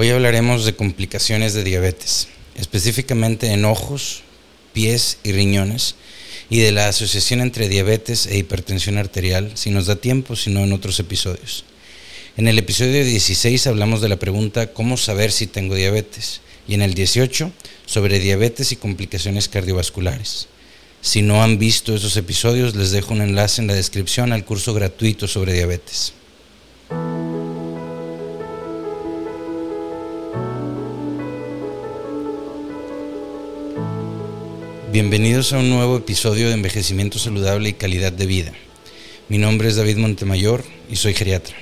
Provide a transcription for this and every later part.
Hoy hablaremos de complicaciones de diabetes, específicamente en ojos, pies y riñones, y de la asociación entre diabetes e hipertensión arterial, si nos da tiempo, si no en otros episodios. En el episodio 16 hablamos de la pregunta ¿cómo saber si tengo diabetes? Y en el 18 sobre diabetes y complicaciones cardiovasculares. Si no han visto esos episodios, les dejo un enlace en la descripción al curso gratuito sobre diabetes. Bienvenidos a un nuevo episodio de Envejecimiento Saludable y Calidad de Vida. Mi nombre es David Montemayor y soy geriatra.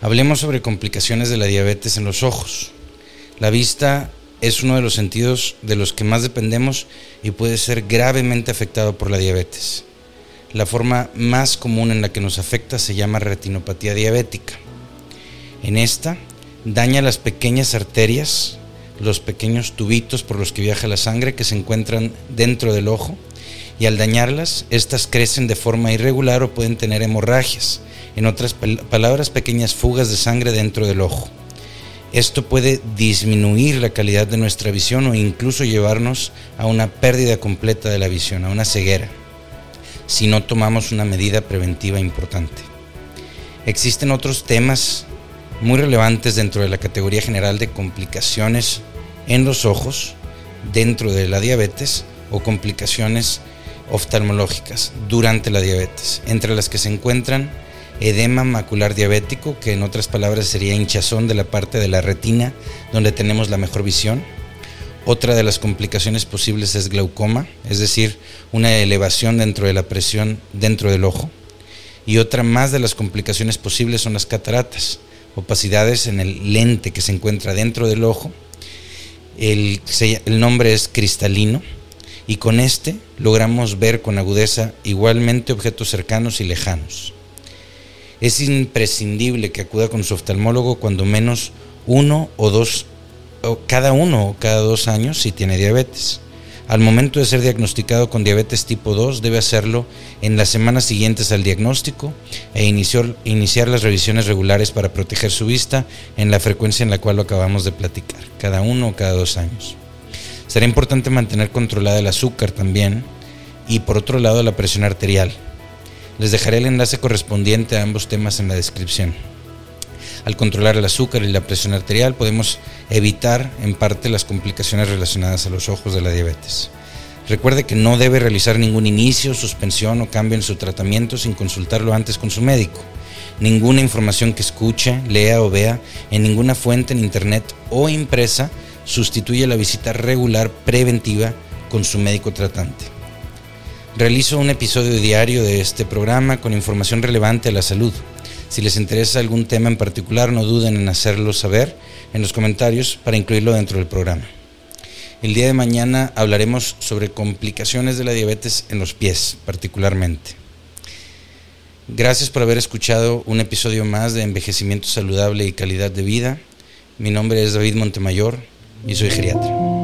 Hablemos sobre complicaciones de la diabetes en los ojos. La vista es uno de los sentidos de los que más dependemos y puede ser gravemente afectado por la diabetes. La forma más común en la que nos afecta se llama retinopatía diabética. En esta daña las pequeñas arterias los pequeños tubitos por los que viaja la sangre que se encuentran dentro del ojo y al dañarlas, estas crecen de forma irregular o pueden tener hemorragias, en otras palabras, pequeñas fugas de sangre dentro del ojo. Esto puede disminuir la calidad de nuestra visión o incluso llevarnos a una pérdida completa de la visión, a una ceguera, si no tomamos una medida preventiva importante. Existen otros temas muy relevantes dentro de la categoría general de complicaciones en los ojos dentro de la diabetes o complicaciones oftalmológicas durante la diabetes, entre las que se encuentran edema macular diabético, que en otras palabras sería hinchazón de la parte de la retina donde tenemos la mejor visión. Otra de las complicaciones posibles es glaucoma, es decir, una elevación dentro de la presión dentro del ojo. Y otra más de las complicaciones posibles son las cataratas, opacidades en el lente que se encuentra dentro del ojo. El, nombre es cristalino y con este logramos ver con agudeza igualmente objetos cercanos y lejanos. Es imprescindible que acuda con su oftalmólogo cuando menos uno o dos, o cada uno o cada dos años si tiene diabetes. Al momento de ser diagnosticado con diabetes tipo 2, debe hacerlo en las semanas siguientes al diagnóstico e iniciar, las revisiones regulares para proteger su vista en la frecuencia en la cual lo acabamos de platicar, cada uno o cada dos años. Será importante mantener controlada el azúcar también y por otro lado la presión arterial. Les dejaré el enlace correspondiente a ambos temas en la descripción. Al controlar el azúcar y la presión arterial podemos evitar en parte las complicaciones relacionadas a los ojos de la diabetes. Recuerde que no debe realizar ningún inicio, suspensión o cambio en su tratamiento sin consultarlo antes con su médico. Ninguna información que escuche, lea o vea en ninguna fuente en internet o impresa sustituye la visita regular preventiva con su médico tratante. Realizo un episodio diario de este programa con información relevante a la salud si les interesa algún tema en particular, no duden en hacerlo saber en los comentarios para incluirlo dentro del programa. El día de mañana hablaremos sobre complicaciones de la diabetes en los pies, particularmente. Gracias por haber escuchado un episodio más de Envejecimiento Saludable y Calidad de Vida. Mi nombre es David Montemayor y soy geriatra.